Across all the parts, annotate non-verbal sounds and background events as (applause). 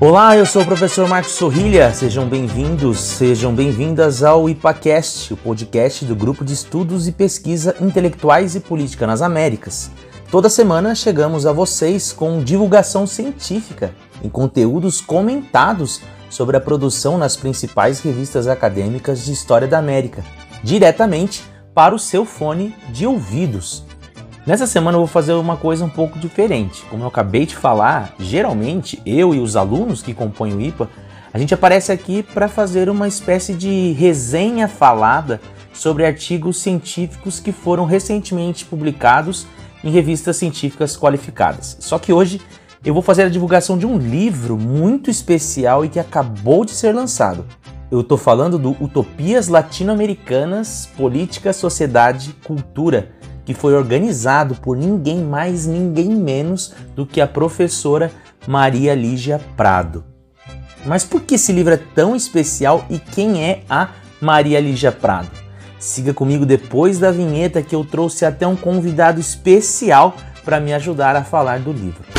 Olá, eu sou o professor Marcos Sorrilha. Sejam bem-vindos, sejam bem-vindas ao IPACast, o podcast do Grupo de Estudos e Pesquisa Intelectuais e Política nas Américas. Toda semana chegamos a vocês com divulgação científica e conteúdos comentados sobre a produção nas principais revistas acadêmicas de História da América, diretamente para o seu fone de ouvidos. Nessa semana eu vou fazer uma coisa um pouco diferente. Como eu acabei de falar, geralmente eu e os alunos que compõem o IPA, a gente aparece aqui para fazer uma espécie de resenha falada sobre artigos científicos que foram recentemente publicados em revistas científicas qualificadas. Só que hoje eu vou fazer a divulgação de um livro muito especial e que acabou de ser lançado. Eu estou falando do Utopias Latino-Americanas, Política, Sociedade, Cultura, que foi organizado por ninguém mais, ninguém menos do que a professora Maria Lígia Prado. Mas por que esse livro é tão especial e quem é a Maria Lígia Prado? Siga comigo depois da vinheta que eu trouxe até um convidado especial para me ajudar a falar do livro.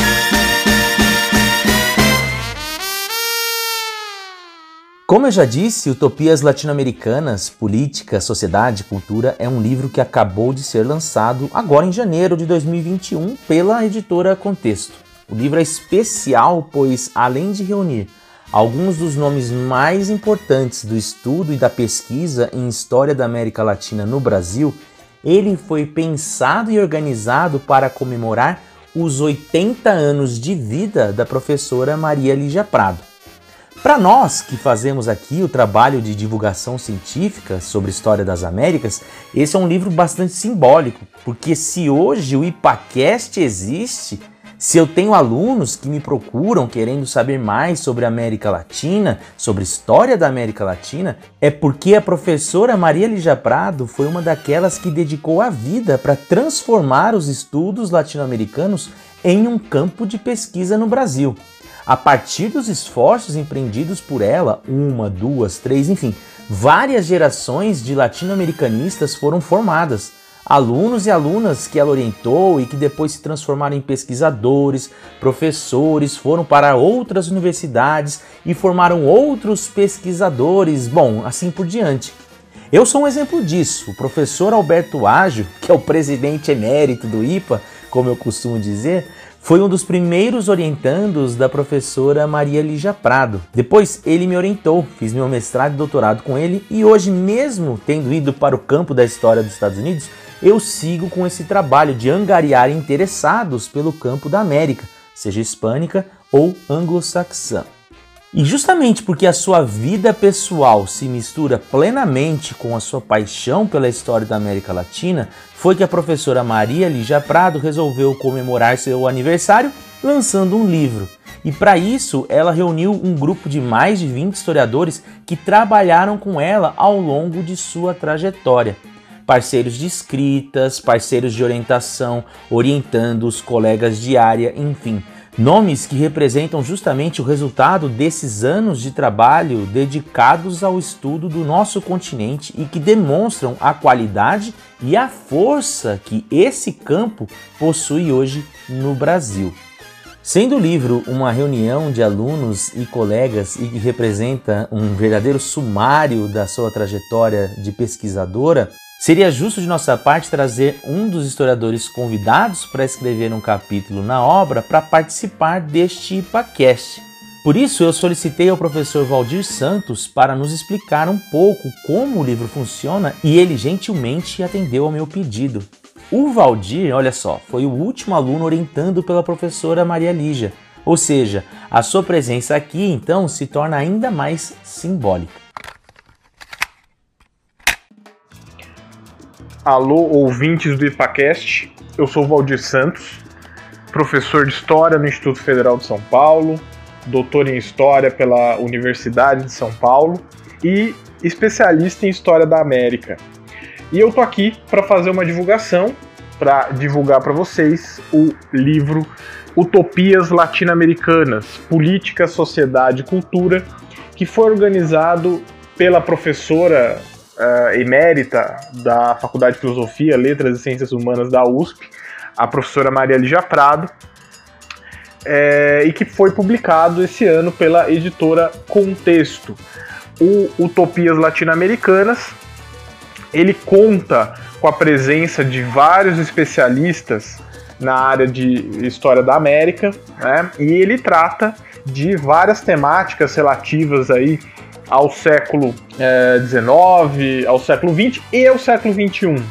Como eu já disse, Utopias Latino-Americanas, Política, Sociedade Cultura é um livro que acabou de ser lançado agora em janeiro de 2021 pela editora Contexto. O livro é especial, pois além de reunir alguns dos nomes mais importantes do estudo e da pesquisa em história da América Latina no Brasil, ele foi pensado e organizado para comemorar os 80 anos de vida da professora Maria Lígia Prado. Para nós que fazemos aqui o trabalho de divulgação científica sobre história das Américas, esse é um livro bastante simbólico, porque se hoje o IPACast existe, se eu tenho alunos que me procuram querendo saber mais sobre a América Latina, sobre a história da América Latina, é porque a professora Maria Lígia Prado foi uma daquelas que dedicou a vida para transformar os estudos latino-americanos em um campo de pesquisa no Brasil. A partir dos esforços empreendidos por ela, uma, duas, três, enfim, várias gerações de latino-americanistas foram formadas. Alunos e alunas que ela orientou e que depois se transformaram em pesquisadores, professores, foram para outras universidades e formaram outros pesquisadores, bom, assim por diante. Eu sou um exemplo disso. O professor Alberto Ágio, que é o presidente emérito do IPA, como eu costumo dizer, foi um dos primeiros orientandos da professora Maria Lígia Prado. Depois ele me orientou, fiz meu mestrado e doutorado com ele e hoje mesmo tendo ido para o campo da história dos Estados Unidos, eu sigo com esse trabalho de angariar interessados pelo campo da América, seja hispânica ou anglo-saxã. E justamente porque a sua vida pessoal se mistura plenamente com a sua paixão pela história da América Latina, foi que a professora Maria Lígia Prado resolveu comemorar seu aniversário lançando um livro. E para isso, ela reuniu um grupo de mais de 20 historiadores que trabalharam com ela ao longo de sua trajetória. Parceiros de escritas, parceiros de orientação, orientando os colegas de área, enfim Nomes que representam justamente o resultado desses anos de trabalho dedicados ao estudo do nosso continente e que demonstram a qualidade e a força que esse campo possui hoje no Brasil. Sendo o livro uma reunião de alunos e colegas e que representa um verdadeiro sumário da sua trajetória de pesquisadora, Seria justo de nossa parte trazer um dos historiadores convidados para escrever um capítulo na obra para participar deste IPACast. Por isso, eu solicitei ao professor Valdir Santos para nos explicar um pouco como o livro funciona e ele gentilmente atendeu ao meu pedido. O Valdir, olha só, foi o último aluno orientando pela professora Maria Lígia, ou seja, a sua presença aqui então se torna ainda mais simbólica. Alô, ouvintes do IPACast. Eu sou Valdir Santos, professor de História no Instituto Federal de São Paulo, doutor em História pela Universidade de São Paulo e especialista em História da América. E eu tô aqui para fazer uma divulgação, para divulgar para vocês o livro Utopias Latino-Americanas: Política, Sociedade e Cultura, que foi organizado pela professora uh, emérita da Faculdade de Filosofia, Letras e Ciências Humanas da USP, a professora Maria Lígia Prado. é, e que foi publicado esse ano pela editora Contexto. O Utopias Latino-Americanas ele conta com a presença de vários especialistas na área de história da América, né? E ele trata de várias temáticas relativas aí ao século XIX, é, ao século XX e ao século XXI.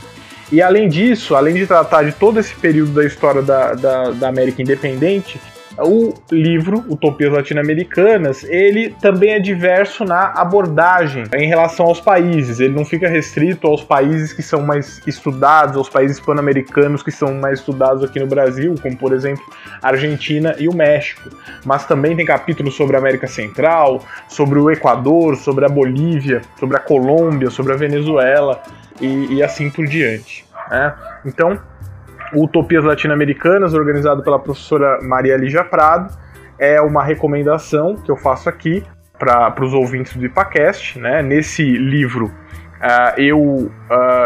E além disso, além de tratar de todo esse período da história da, da, da América independente, o livro Utopias Latino-Americanas, ele também é diverso na abordagem em relação aos países. Ele não fica restrito aos países que são mais estudados, aos países pan-americanos que são mais estudados aqui no Brasil, como por exemplo a Argentina e o México. Mas também tem capítulos sobre a América Central, sobre o Equador, sobre a Bolívia, sobre a Colômbia, sobre a Venezuela e, e assim por diante. Né? Então, Utopias Latino-Americanas, organizado pela professora Maria Lígia Prado, é uma recomendação que eu faço aqui para os ouvintes do IPACast. Né? Nesse livro, uh, eu uh,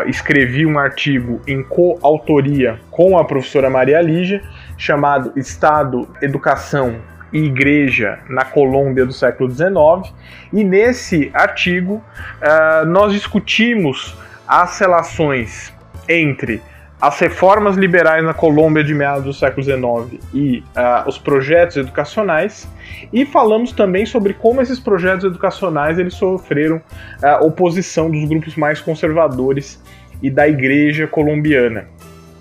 escrevi um artigo em coautoria com a professora Maria Lígia, chamado Estado, Educação e Igreja na Colômbia do século XIX. E nesse artigo, uh, nós discutimos as relações entre as reformas liberais na Colômbia de meados do século XIX e uh, os projetos educacionais e falamos também sobre como esses projetos educacionais eles sofreram uh, oposição dos grupos mais conservadores e da igreja colombiana.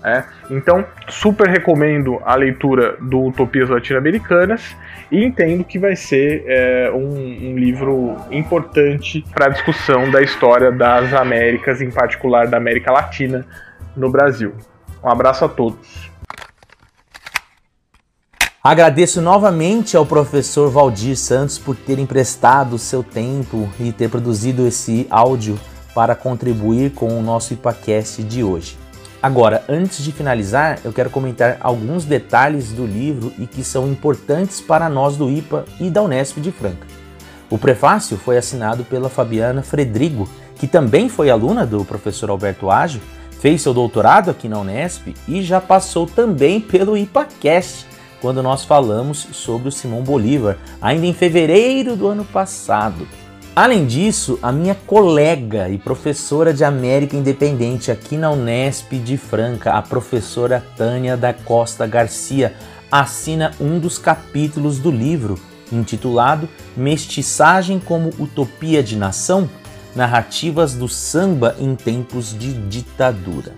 É? Então, super recomendo a leitura do Utopias Latino-Americanas e entendo que vai ser é, um, um, livro importante para a discussão da história das Américas, em particular da América Latina, no Brasil. Um abraço a todos. Agradeço novamente ao professor Valdir Santos por ter emprestado seu tempo e ter produzido esse áudio para contribuir com o nosso IPACast de hoje. Agora, antes de finalizar, eu quero comentar alguns detalhes do livro e que são importantes para nós do IPA e da Unesp de Franca. O prefácio foi assinado pela Fabiana Fredrigo, que também foi aluna do professor Alberto Ágio fez seu doutorado aqui na Unesp e já passou também pelo IPACast, quando nós falamos sobre o Simão Bolívar, ainda em fevereiro do ano passado. Além disso, a minha colega e professora de América Independente aqui na Unesp de Franca, a professora Tânia da Costa Garcia, assina um dos capítulos do livro, intitulado Mestiçagem como Utopia de Nação, narrativas do samba em tempos de ditadura.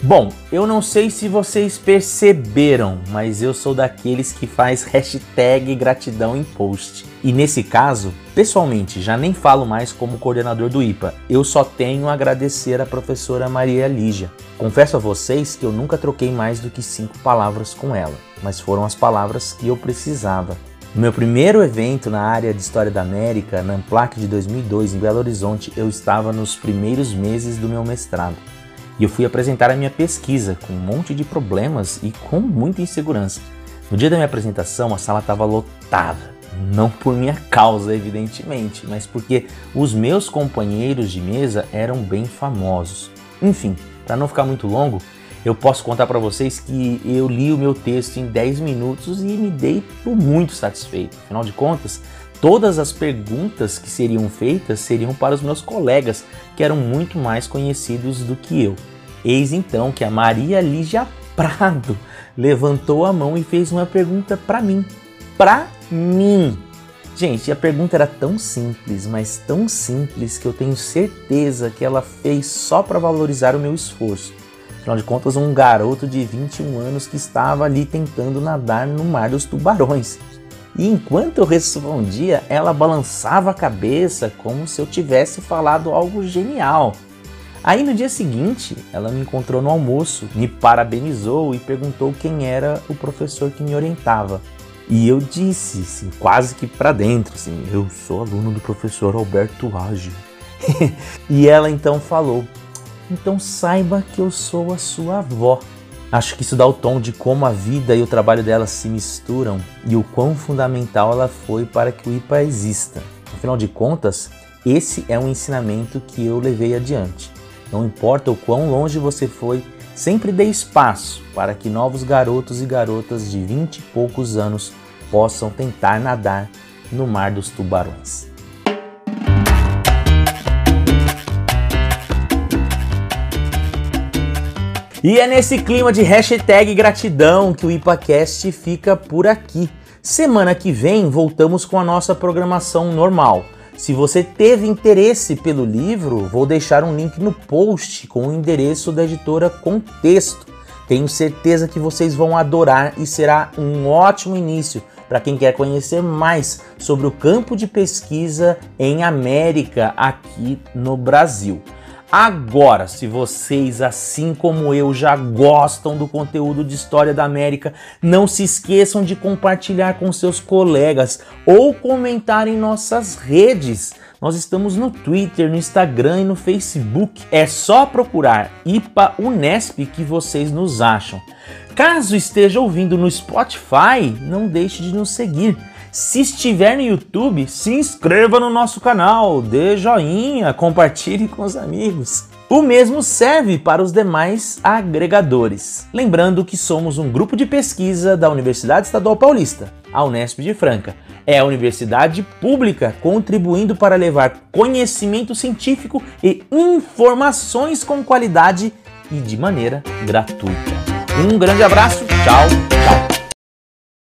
Bom, eu não sei se vocês perceberam, mas eu sou daqueles que faz hashtag gratidão em post. E nesse caso, pessoalmente, já nem falo mais como coordenador do IPA, eu só tenho a agradecer a professora Maria Lígia. Confesso a vocês que eu nunca troquei mais do que cinco palavras com ela, mas foram as palavras que eu precisava. No meu primeiro evento na área de História da América, na Amplac de 2002, em Belo Horizonte, eu estava nos primeiros meses do meu mestrado. E eu fui apresentar a minha pesquisa com um monte de problemas e com muita insegurança. No dia da minha apresentação, a sala estava lotada. Não por minha causa, evidentemente, mas porque os meus companheiros de mesa eram bem famosos. Enfim, para não ficar muito longo, eu posso contar para vocês que eu li o meu texto em 10 minutos e me dei por muito satisfeito. Afinal de contas, todas as perguntas que seriam feitas seriam para os meus colegas, que eram muito mais conhecidos do que eu. Eis então que a Maria Lígia Prado (laughs) levantou a mão e fez uma pergunta para mim. Para mim! Gente, a pergunta era tão simples, mas tão simples que eu tenho certeza que ela fez só para valorizar o meu esforço. Afinal de contas, um garoto de 21 anos que estava ali tentando nadar no mar dos tubarões. E enquanto eu respondia, ela balançava a cabeça como se eu tivesse falado algo genial. Aí no dia seguinte, ela me encontrou no almoço, me parabenizou e perguntou quem era o professor que me orientava. E eu disse, assim, quase que para dentro, assim, eu sou aluno do professor Alberto Ágil. (laughs) e ela então falou: então saiba que eu sou a sua avó. Acho que isso dá o tom de como a vida e o trabalho dela se misturam e o quão fundamental ela foi para que o IPA exista. Afinal de contas, esse é um ensinamento que eu levei adiante. Não importa o quão longe você foi, sempre dê espaço para que novos garotos e garotas de vinte e poucos anos possam tentar nadar no mar dos tubarões. E é nesse clima de hashtag gratidão que o IPACast fica por aqui. Semana que vem voltamos com a nossa programação normal. Se você teve interesse pelo livro, vou deixar um link no post com o endereço da editora Contexto. Tenho certeza que vocês vão adorar e será um ótimo início para quem quer conhecer mais sobre o campo de pesquisa em América aqui no Brasil. Agora, se vocês, assim como eu, já gostam do conteúdo de História da América, não se esqueçam de compartilhar com seus colegas ou comentar em nossas redes. Nós estamos no Twitter, no Instagram e no Facebook. É só procurar IPA Unesp que vocês nos acham. Caso esteja ouvindo no Spotify, não deixe de nos seguir. Se estiver no YouTube, se inscreva no nosso canal, dê joinha, compartilhe com os amigos. O mesmo serve para os demais agregadores. Lembrando que somos um grupo de pesquisa da Universidade Estadual Paulista, a Unesp de Franca. É a universidade pública contribuindo para levar conhecimento científico e informações com qualidade e de maneira gratuita. Um grande abraço, tchau!